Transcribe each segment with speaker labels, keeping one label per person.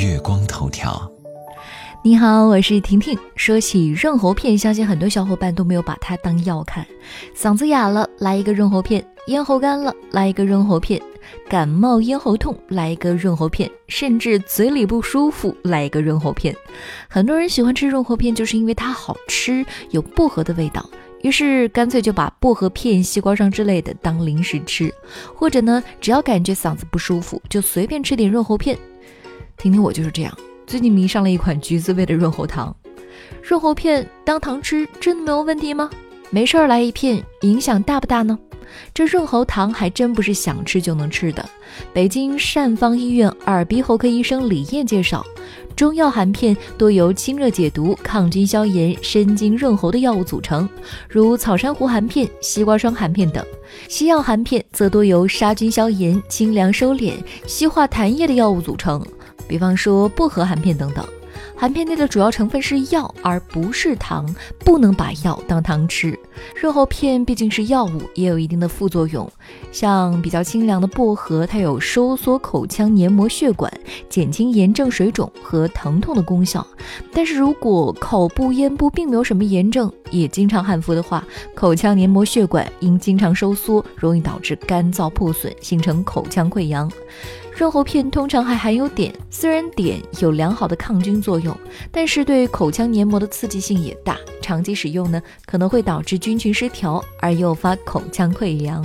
Speaker 1: 月光头条。
Speaker 2: 你好，我是婷婷。说起润喉片，相信很多小伙伴都没有把它当药看。嗓子哑了，来一个润喉片；咽喉干了，来一个润喉片；感冒咽喉痛，来一个润喉片；甚至嘴里不舒服，来一个润喉片。很多人喜欢吃润喉片，就是因为它好吃，有薄荷的味道，于是干脆就把薄荷片、西瓜霜之类的当零食吃，或者呢，只要感觉嗓子不舒服，就随便吃点润喉片。婷婷，我就是这样。最近迷上了一款橘子味的润喉糖，润喉片当糖吃真的没有问题吗？没事儿来一片，影响大不大呢？这润喉糖还真不是想吃就能吃的。北京善方医院耳鼻喉科医生李艳介绍，中药含片多由清热解毒、抗菌消炎、生津润喉的药物组成，如草珊瑚含片、西瓜霜含片等；西药含片则多由杀菌消炎、清凉收敛、稀化痰液的药物组成。比方说薄荷含片等等，含片内的主要成分是药，而不是糖，不能把药当糖吃。润喉片毕竟是药物，也有一定的副作用。像比较清凉的薄荷，它有收缩口腔黏膜血管、减轻炎症、水肿和疼痛的功效。但是如果口部、咽部并没有什么炎症，也经常含服的话，口腔黏膜血管因经常收缩，容易导致干燥破损，形成口腔溃疡。润喉片通常还含有碘，虽然碘有良好的抗菌作用，但是对口腔黏膜的刺激性也大，长期使用呢可能会导致菌群失调而诱发口腔溃疡。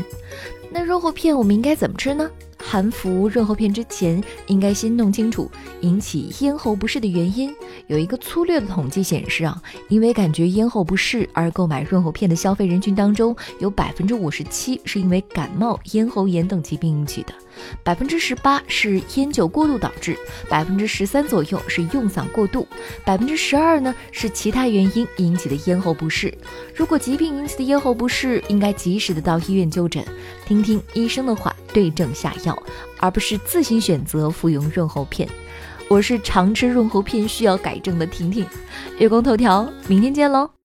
Speaker 2: 那润喉片我们应该怎么吃呢？含服润喉片之前，应该先弄清楚引起咽喉不适的原因。有一个粗略的统计显示啊，因为感觉咽喉不适而购买润喉片的消费人群当中，有百分之五十七是因为感冒、咽喉炎等疾病引起的。百分之十八是烟酒过度导致，百分之十三左右是用嗓过度，百分之十二呢是其他原因引起的咽喉不适。如果疾病引起的咽喉不适，应该及时的到医院就诊，听听医生的话，对症下药，而不是自行选择服用润喉片。我是常吃润喉片需要改正的婷婷，月光头条，明天见喽。